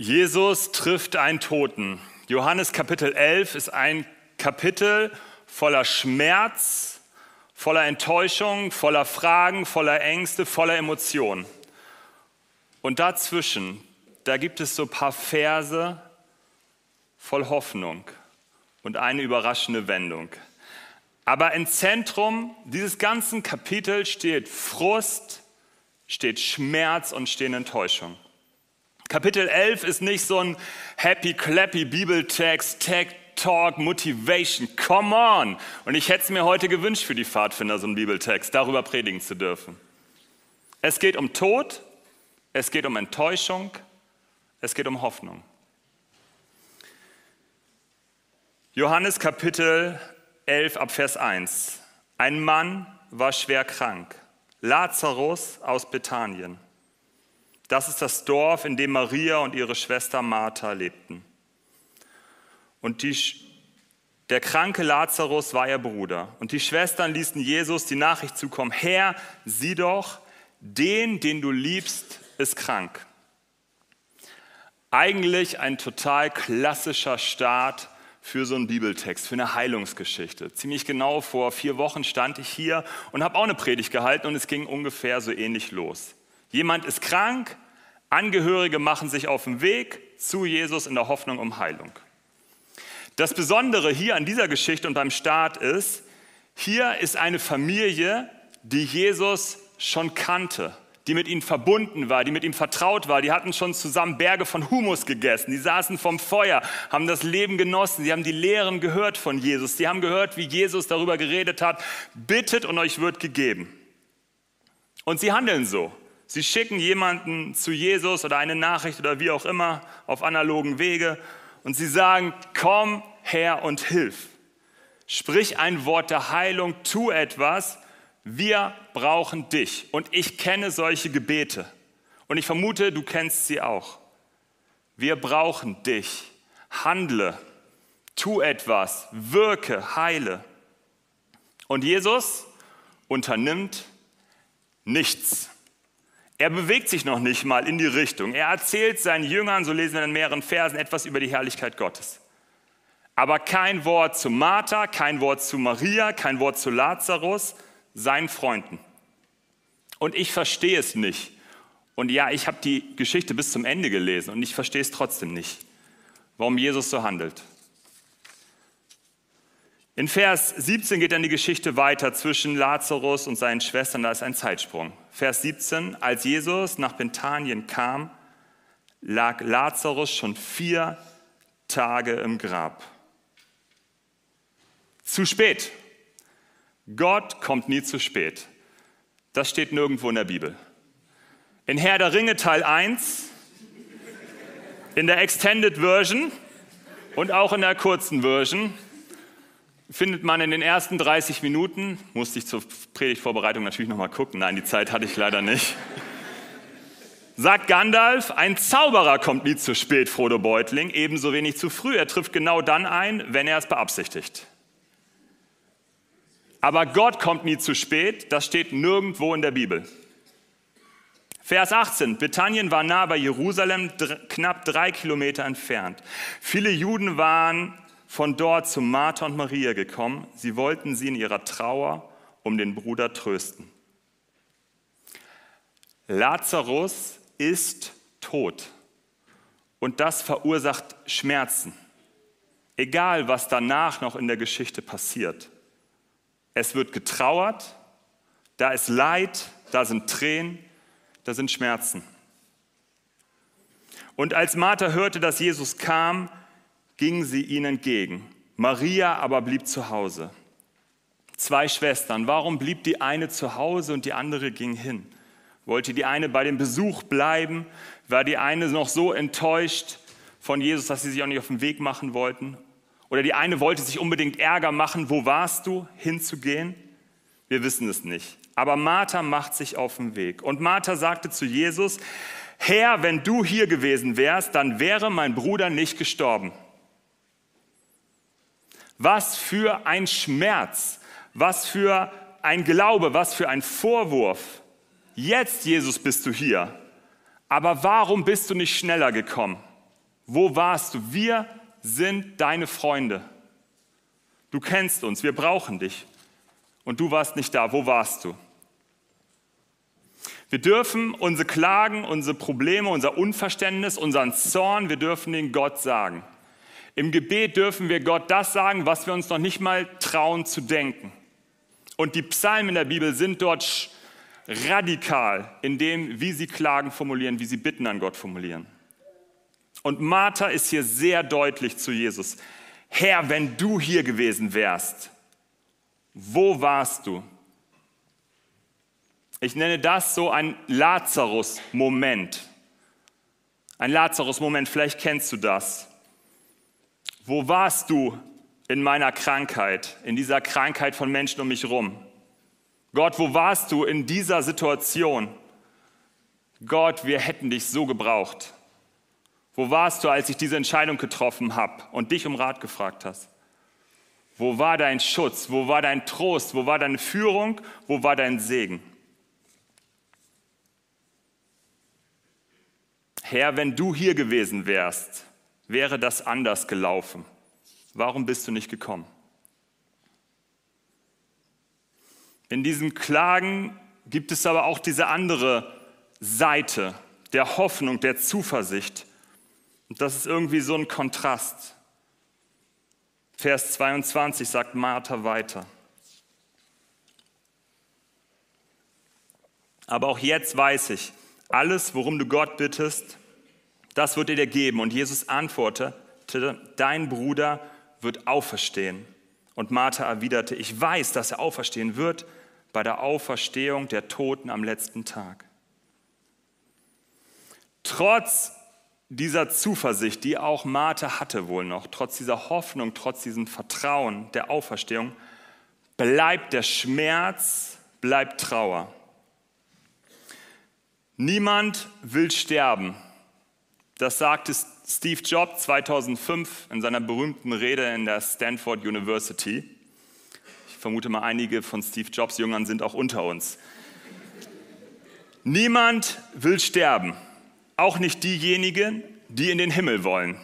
Jesus trifft einen Toten. Johannes Kapitel 11 ist ein Kapitel voller Schmerz, voller Enttäuschung, voller Fragen, voller Ängste, voller Emotionen. Und dazwischen, da gibt es so ein paar Verse voll Hoffnung und eine überraschende Wendung. Aber im Zentrum dieses ganzen Kapitels steht Frust, steht Schmerz und steht Enttäuschung. Kapitel 11 ist nicht so ein happy clappy Bibeltext, Tech Talk, Motivation, come on. Und ich hätte es mir heute gewünscht für die Pfadfinder, so einen Bibeltext, darüber predigen zu dürfen. Es geht um Tod, es geht um Enttäuschung, es geht um Hoffnung. Johannes Kapitel 11 ab Vers 1. Ein Mann war schwer krank, Lazarus aus Bethanien. Das ist das Dorf, in dem Maria und ihre Schwester Martha lebten. Und die, der kranke Lazarus war ihr Bruder. Und die Schwestern ließen Jesus die Nachricht zukommen, Herr, sieh doch, den, den du liebst, ist krank. Eigentlich ein total klassischer Start für so einen Bibeltext, für eine Heilungsgeschichte. Ziemlich genau vor vier Wochen stand ich hier und habe auch eine Predigt gehalten und es ging ungefähr so ähnlich los. Jemand ist krank, Angehörige machen sich auf den Weg zu Jesus in der Hoffnung um Heilung. Das Besondere hier an dieser Geschichte und beim Start ist, hier ist eine Familie, die Jesus schon kannte, die mit ihm verbunden war, die mit ihm vertraut war. Die hatten schon zusammen Berge von Humus gegessen. Die saßen vom Feuer, haben das Leben genossen. Sie haben die Lehren gehört von Jesus. Sie haben gehört, wie Jesus darüber geredet hat. Bittet und euch wird gegeben. Und sie handeln so. Sie schicken jemanden zu Jesus oder eine Nachricht oder wie auch immer auf analogen Wege und sie sagen, komm her und hilf. Sprich ein Wort der Heilung, tu etwas. Wir brauchen dich. Und ich kenne solche Gebete. Und ich vermute, du kennst sie auch. Wir brauchen dich. Handle, tu etwas, wirke, heile. Und Jesus unternimmt nichts. Er bewegt sich noch nicht mal in die Richtung. Er erzählt seinen Jüngern, so lesen wir in mehreren Versen, etwas über die Herrlichkeit Gottes. Aber kein Wort zu Martha, kein Wort zu Maria, kein Wort zu Lazarus, seinen Freunden. Und ich verstehe es nicht. Und ja, ich habe die Geschichte bis zum Ende gelesen und ich verstehe es trotzdem nicht, warum Jesus so handelt. In Vers 17 geht dann die Geschichte weiter zwischen Lazarus und seinen Schwestern, da ist ein Zeitsprung. Vers 17, als Jesus nach Bethanien kam, lag Lazarus schon vier Tage im Grab. Zu spät. Gott kommt nie zu spät. Das steht nirgendwo in der Bibel. In Herr der Ringe Teil 1, in der Extended Version und auch in der kurzen Version findet man in den ersten 30 Minuten, musste ich zur Predigtvorbereitung natürlich nochmal gucken, nein, die Zeit hatte ich leider nicht, sagt Gandalf, ein Zauberer kommt nie zu spät, Frodo Beutling, ebenso wenig zu früh. Er trifft genau dann ein, wenn er es beabsichtigt. Aber Gott kommt nie zu spät, das steht nirgendwo in der Bibel. Vers 18. Bethanien war nah bei Jerusalem, knapp drei Kilometer entfernt. Viele Juden waren von dort zu Martha und Maria gekommen. Sie wollten sie in ihrer Trauer um den Bruder trösten. Lazarus ist tot und das verursacht Schmerzen. Egal, was danach noch in der Geschichte passiert. Es wird getrauert, da ist Leid, da sind Tränen, da sind Schmerzen. Und als Martha hörte, dass Jesus kam, ging sie ihnen entgegen. Maria aber blieb zu Hause. Zwei Schwestern. Warum blieb die eine zu Hause und die andere ging hin? Wollte die eine bei dem Besuch bleiben? War die eine noch so enttäuscht von Jesus, dass sie sich auch nicht auf den Weg machen wollten? Oder die eine wollte sich unbedingt Ärger machen. Wo warst du, hinzugehen? Wir wissen es nicht. Aber Martha macht sich auf den Weg. Und Martha sagte zu Jesus, Herr, wenn du hier gewesen wärst, dann wäre mein Bruder nicht gestorben. Was für ein Schmerz, was für ein Glaube, was für ein Vorwurf. Jetzt, Jesus, bist du hier. Aber warum bist du nicht schneller gekommen? Wo warst du? Wir sind deine Freunde. Du kennst uns, wir brauchen dich. Und du warst nicht da. Wo warst du? Wir dürfen unsere Klagen, unsere Probleme, unser Unverständnis, unseren Zorn, wir dürfen den Gott sagen. Im Gebet dürfen wir Gott das sagen, was wir uns noch nicht mal trauen zu denken. Und die Psalmen in der Bibel sind dort radikal in dem, wie sie Klagen formulieren, wie sie Bitten an Gott formulieren. Und Martha ist hier sehr deutlich zu Jesus. Herr, wenn du hier gewesen wärst, wo warst du? Ich nenne das so ein Lazarus-Moment. Ein Lazarus-Moment, vielleicht kennst du das. Wo warst du in meiner Krankheit, in dieser Krankheit von Menschen um mich herum? Gott, wo warst du in dieser Situation? Gott, wir hätten dich so gebraucht. Wo warst du, als ich diese Entscheidung getroffen habe und dich um Rat gefragt hast? Wo war dein Schutz? Wo war dein Trost? Wo war deine Führung? Wo war dein Segen? Herr, wenn du hier gewesen wärst, wäre das anders gelaufen. Warum bist du nicht gekommen? In diesen Klagen gibt es aber auch diese andere Seite der Hoffnung, der Zuversicht. Und das ist irgendwie so ein Kontrast. Vers 22 sagt Martha weiter. Aber auch jetzt weiß ich, alles, worum du Gott bittest, das wird er dir geben. Und Jesus antwortete, dein Bruder wird auferstehen. Und Martha erwiderte, ich weiß, dass er auferstehen wird bei der Auferstehung der Toten am letzten Tag. Trotz dieser Zuversicht, die auch Martha hatte wohl noch, trotz dieser Hoffnung, trotz diesem Vertrauen der Auferstehung, bleibt der Schmerz, bleibt Trauer. Niemand will sterben. Das sagte Steve Jobs 2005 in seiner berühmten Rede in der Stanford University. Ich vermute mal, einige von Steve Jobs Jüngern sind auch unter uns. Niemand will sterben, auch nicht diejenigen, die in den Himmel wollen.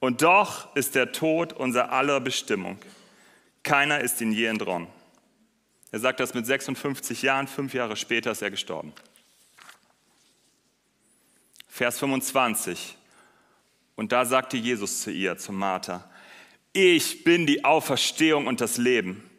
Und doch ist der Tod unser aller Bestimmung. Keiner ist ihn je entronnen. Er sagt das mit 56 Jahren, fünf Jahre später ist er gestorben. Vers 25. Und da sagte Jesus zu ihr, zu Martha, ich bin die Auferstehung und das Leben.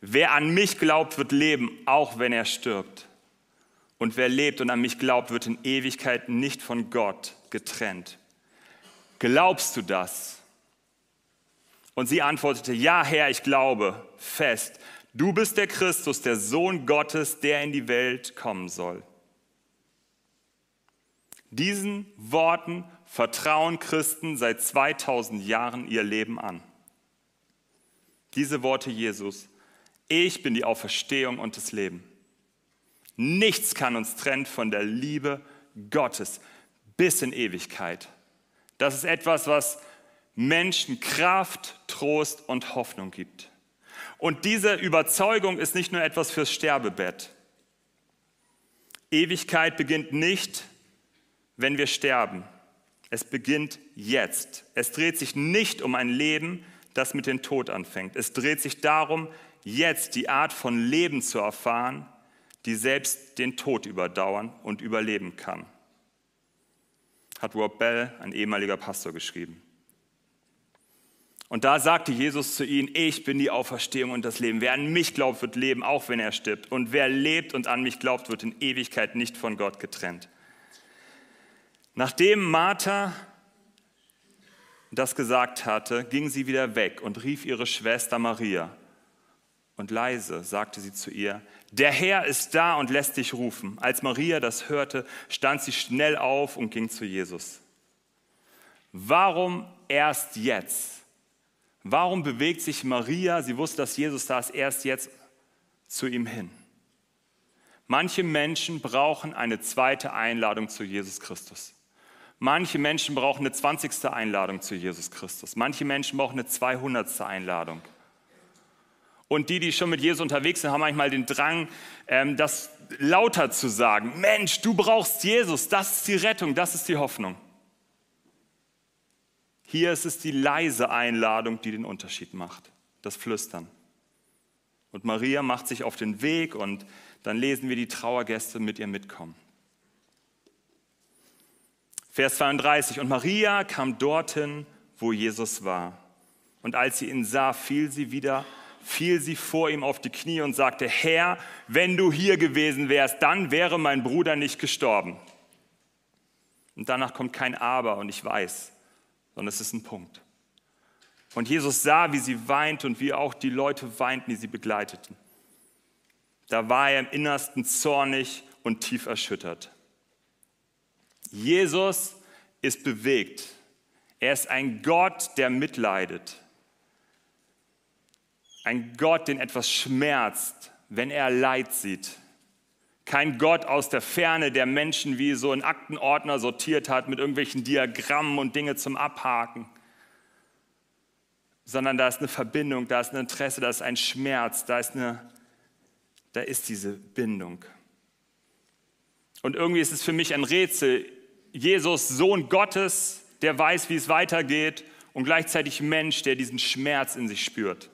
Wer an mich glaubt, wird leben, auch wenn er stirbt. Und wer lebt und an mich glaubt, wird in Ewigkeit nicht von Gott getrennt. Glaubst du das? Und sie antwortete, ja Herr, ich glaube fest, du bist der Christus, der Sohn Gottes, der in die Welt kommen soll. Diesen Worten vertrauen Christen seit 2000 Jahren ihr Leben an. Diese Worte Jesus, ich bin die Auferstehung und das Leben. Nichts kann uns trennen von der Liebe Gottes bis in Ewigkeit. Das ist etwas, was Menschen Kraft, Trost und Hoffnung gibt. Und diese Überzeugung ist nicht nur etwas fürs Sterbebett. Ewigkeit beginnt nicht wenn wir sterben. Es beginnt jetzt. Es dreht sich nicht um ein Leben, das mit dem Tod anfängt. Es dreht sich darum, jetzt die Art von Leben zu erfahren, die selbst den Tod überdauern und überleben kann. Hat Rob Bell, ein ehemaliger Pastor, geschrieben. Und da sagte Jesus zu ihnen, ich bin die Auferstehung und das Leben. Wer an mich glaubt, wird leben, auch wenn er stirbt. Und wer lebt und an mich glaubt, wird in Ewigkeit nicht von Gott getrennt. Nachdem Martha das gesagt hatte, ging sie wieder weg und rief ihre Schwester Maria. Und leise sagte sie zu ihr, der Herr ist da und lässt dich rufen. Als Maria das hörte, stand sie schnell auf und ging zu Jesus. Warum erst jetzt? Warum bewegt sich Maria, sie wusste, dass Jesus da ist, erst jetzt zu ihm hin? Manche Menschen brauchen eine zweite Einladung zu Jesus Christus. Manche Menschen brauchen eine 20. Einladung zu Jesus Christus. Manche Menschen brauchen eine 200. Einladung. Und die, die schon mit Jesus unterwegs sind, haben manchmal den Drang, ähm, das lauter zu sagen. Mensch, du brauchst Jesus, das ist die Rettung, das ist die Hoffnung. Hier ist es die leise Einladung, die den Unterschied macht, das Flüstern. Und Maria macht sich auf den Weg und dann lesen wir die Trauergäste mit ihr mitkommen. Vers 32, und Maria kam dorthin, wo Jesus war. Und als sie ihn sah, fiel sie wieder, fiel sie vor ihm auf die Knie und sagte, Herr, wenn du hier gewesen wärst, dann wäre mein Bruder nicht gestorben. Und danach kommt kein Aber und ich weiß, sondern es ist ein Punkt. Und Jesus sah, wie sie weint und wie auch die Leute weinten, die sie begleiteten. Da war er im Innersten zornig und tief erschüttert. Jesus ist bewegt. Er ist ein Gott, der mitleidet. Ein Gott, den etwas schmerzt, wenn er Leid sieht. Kein Gott aus der Ferne, der Menschen wie so ein Aktenordner sortiert hat mit irgendwelchen Diagrammen und Dinge zum Abhaken, sondern da ist eine Verbindung, da ist ein Interesse, da ist ein Schmerz, da ist, eine, da ist diese Bindung. Und irgendwie ist es für mich ein Rätsel. Jesus, Sohn Gottes, der weiß, wie es weitergeht und gleichzeitig Mensch, der diesen Schmerz in sich spürt.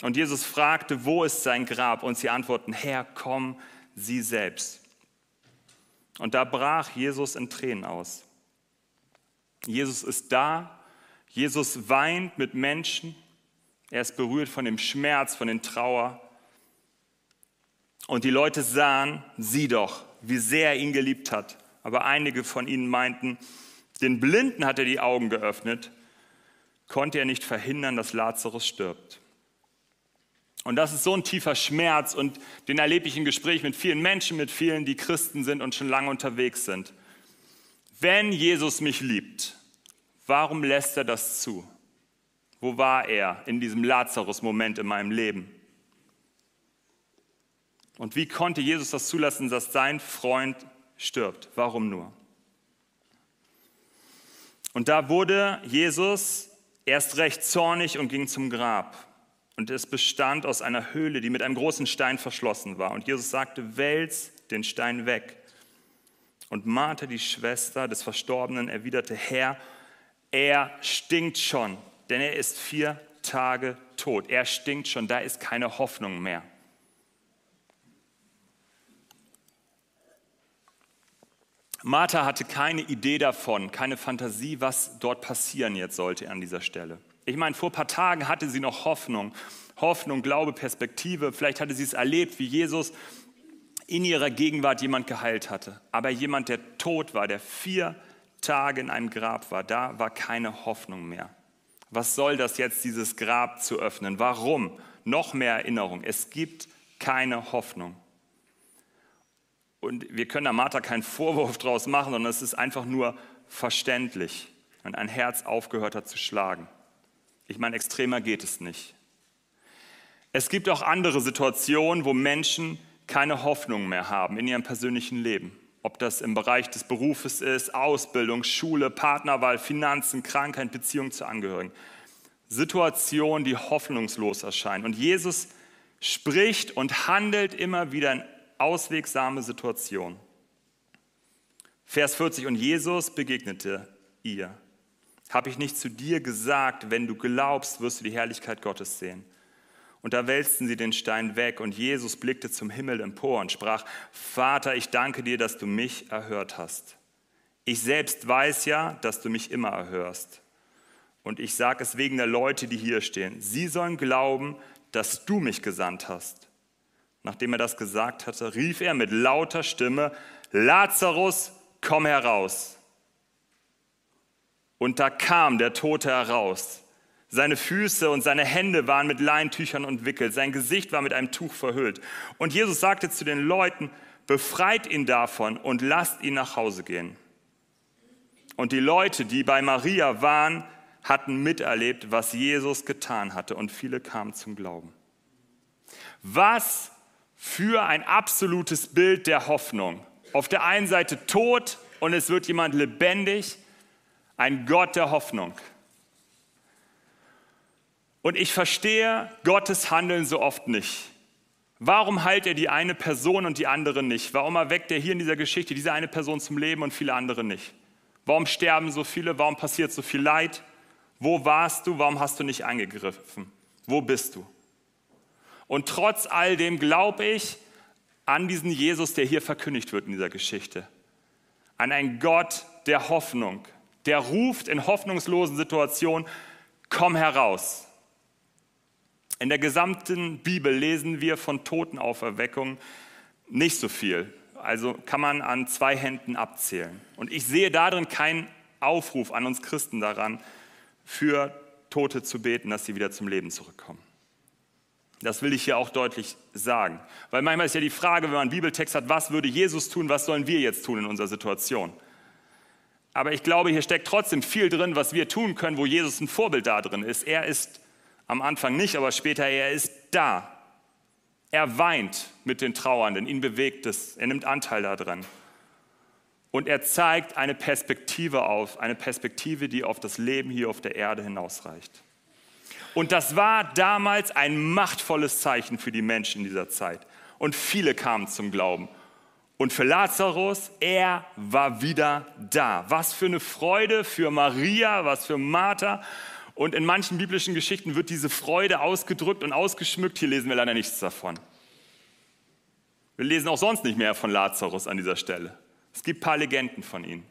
Und Jesus fragte, wo ist sein Grab? Und sie antworten, Herr, komm, sie selbst. Und da brach Jesus in Tränen aus. Jesus ist da, Jesus weint mit Menschen, er ist berührt von dem Schmerz, von den Trauer. Und die Leute sahen, sieh doch, wie sehr er ihn geliebt hat. Aber einige von ihnen meinten, den Blinden hat er die Augen geöffnet, konnte er nicht verhindern, dass Lazarus stirbt. Und das ist so ein tiefer Schmerz und den erlebe ich im Gespräch mit vielen Menschen, mit vielen, die Christen sind und schon lange unterwegs sind. Wenn Jesus mich liebt, warum lässt er das zu? Wo war er in diesem Lazarus-Moment in meinem Leben? Und wie konnte Jesus das zulassen, dass sein Freund stirbt? Warum nur? Und da wurde Jesus erst recht zornig und ging zum Grab. Und es bestand aus einer Höhle, die mit einem großen Stein verschlossen war. Und Jesus sagte, wälz den Stein weg. Und Martha, die Schwester des Verstorbenen, erwiderte, Herr, er stinkt schon, denn er ist vier Tage tot. Er stinkt schon, da ist keine Hoffnung mehr. Martha hatte keine Idee davon, keine Fantasie, was dort passieren jetzt sollte an dieser Stelle. Ich meine, vor ein paar Tagen hatte sie noch Hoffnung. Hoffnung, Glaube, Perspektive. Vielleicht hatte sie es erlebt, wie Jesus in ihrer Gegenwart jemand geheilt hatte. Aber jemand, der tot war, der vier Tage in einem Grab war, da war keine Hoffnung mehr. Was soll das jetzt, dieses Grab zu öffnen? Warum? Noch mehr Erinnerung. Es gibt keine Hoffnung. Und wir können da Martha keinen Vorwurf draus machen, sondern es ist einfach nur verständlich, wenn ein Herz aufgehört hat zu schlagen. Ich meine, extremer geht es nicht. Es gibt auch andere Situationen, wo Menschen keine Hoffnung mehr haben in ihrem persönlichen Leben. Ob das im Bereich des Berufes ist, Ausbildung, Schule, Partnerwahl, Finanzen, Krankheit, Beziehung zu Angehörigen. Situationen, die hoffnungslos erscheinen. Und Jesus spricht und handelt immer wieder in auswegsame Situationen. Vers 40, und Jesus begegnete ihr. Habe ich nicht zu dir gesagt, wenn du glaubst, wirst du die Herrlichkeit Gottes sehen? Und da wälzten sie den Stein weg und Jesus blickte zum Himmel empor und sprach, Vater, ich danke dir, dass du mich erhört hast. Ich selbst weiß ja, dass du mich immer erhörst. Und ich sage es wegen der Leute, die hier stehen. Sie sollen glauben, dass du mich gesandt hast. Nachdem er das gesagt hatte, rief er mit lauter Stimme, Lazarus, komm heraus. Und da kam der Tote heraus. Seine Füße und seine Hände waren mit Leintüchern umwickelt, sein Gesicht war mit einem Tuch verhüllt. Und Jesus sagte zu den Leuten, befreit ihn davon und lasst ihn nach Hause gehen. Und die Leute, die bei Maria waren, hatten miterlebt, was Jesus getan hatte und viele kamen zum Glauben. Was für ein absolutes Bild der Hoffnung. Auf der einen Seite tot und es wird jemand lebendig, ein Gott der Hoffnung. Und ich verstehe Gottes Handeln so oft nicht. Warum heilt er die eine Person und die andere nicht? Warum erweckt er hier in dieser Geschichte diese eine Person zum Leben und viele andere nicht? Warum sterben so viele? Warum passiert so viel Leid? Wo warst du? Warum hast du nicht eingegriffen? Wo bist du? Und trotz all dem glaube ich an diesen Jesus, der hier verkündigt wird in dieser Geschichte. An einen Gott der Hoffnung, der ruft in hoffnungslosen Situationen, komm heraus. In der gesamten Bibel lesen wir von Totenauferweckung nicht so viel. Also kann man an zwei Händen abzählen. Und ich sehe darin keinen Aufruf an uns Christen daran, für Tote zu beten, dass sie wieder zum Leben zurückkommen. Das will ich hier auch deutlich sagen. Weil manchmal ist ja die Frage, wenn man einen Bibeltext hat, was würde Jesus tun, was sollen wir jetzt tun in unserer Situation? Aber ich glaube, hier steckt trotzdem viel drin, was wir tun können, wo Jesus ein Vorbild da drin ist. Er ist am Anfang nicht, aber später, er ist da. Er weint mit den Trauernden, ihn bewegt es, er nimmt Anteil daran. Und er zeigt eine Perspektive auf, eine Perspektive, die auf das Leben hier auf der Erde hinausreicht. Und das war damals ein machtvolles Zeichen für die Menschen in dieser Zeit. Und viele kamen zum Glauben. Und für Lazarus, er war wieder da. Was für eine Freude für Maria, was für Martha. Und in manchen biblischen Geschichten wird diese Freude ausgedrückt und ausgeschmückt. Hier lesen wir leider nichts davon. Wir lesen auch sonst nicht mehr von Lazarus an dieser Stelle. Es gibt ein paar Legenden von ihm.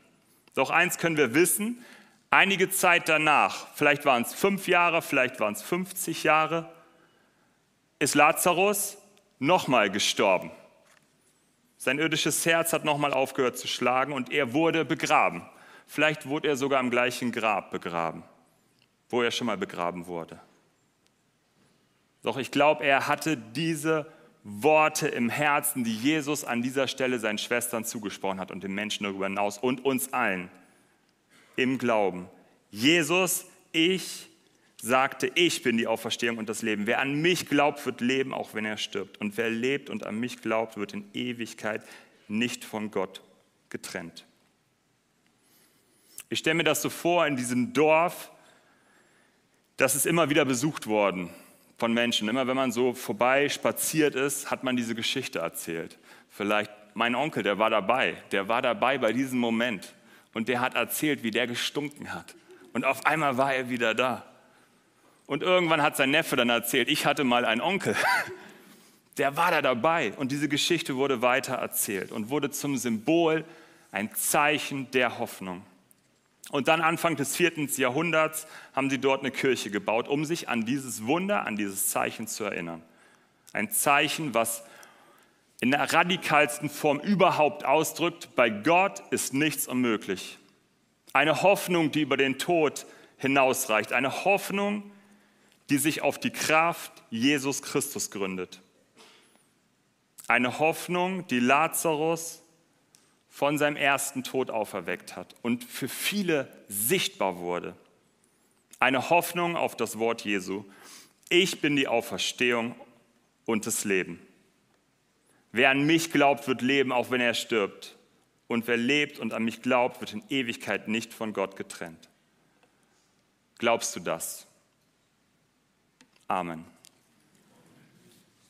Doch eins können wir wissen, einige Zeit danach, vielleicht waren es fünf Jahre, vielleicht waren es 50 Jahre, ist Lazarus nochmal gestorben. Sein irdisches Herz hat nochmal aufgehört zu schlagen und er wurde begraben. Vielleicht wurde er sogar im gleichen Grab begraben, wo er schon mal begraben wurde. Doch ich glaube, er hatte diese Worte im Herzen, die Jesus an dieser Stelle seinen Schwestern zugesprochen hat und den Menschen darüber hinaus und uns allen im Glauben. Jesus, ich sagte, ich bin die Auferstehung und das Leben. Wer an mich glaubt, wird leben, auch wenn er stirbt. Und wer lebt und an mich glaubt, wird in Ewigkeit nicht von Gott getrennt. Ich stelle mir das so vor, in diesem Dorf, das ist immer wieder besucht worden von Menschen. Immer wenn man so vorbei spaziert ist, hat man diese Geschichte erzählt. Vielleicht mein Onkel, der war dabei, der war dabei bei diesem Moment und der hat erzählt, wie der gestunken hat. Und auf einmal war er wieder da. Und irgendwann hat sein Neffe dann erzählt, ich hatte mal einen Onkel, der war da dabei. Und diese Geschichte wurde weiter erzählt und wurde zum Symbol, ein Zeichen der Hoffnung. Und dann Anfang des vierten Jahrhunderts haben sie dort eine Kirche gebaut, um sich an dieses Wunder, an dieses Zeichen zu erinnern. Ein Zeichen, was in der radikalsten Form überhaupt ausdrückt, bei Gott ist nichts unmöglich. Eine Hoffnung, die über den Tod hinausreicht. Eine Hoffnung, die sich auf die Kraft Jesus Christus gründet. Eine Hoffnung, die Lazarus von seinem ersten Tod auferweckt hat und für viele sichtbar wurde. Eine Hoffnung auf das Wort Jesu. Ich bin die Auferstehung und das Leben. Wer an mich glaubt, wird leben, auch wenn er stirbt. Und wer lebt und an mich glaubt, wird in Ewigkeit nicht von Gott getrennt. Glaubst du das? Amen.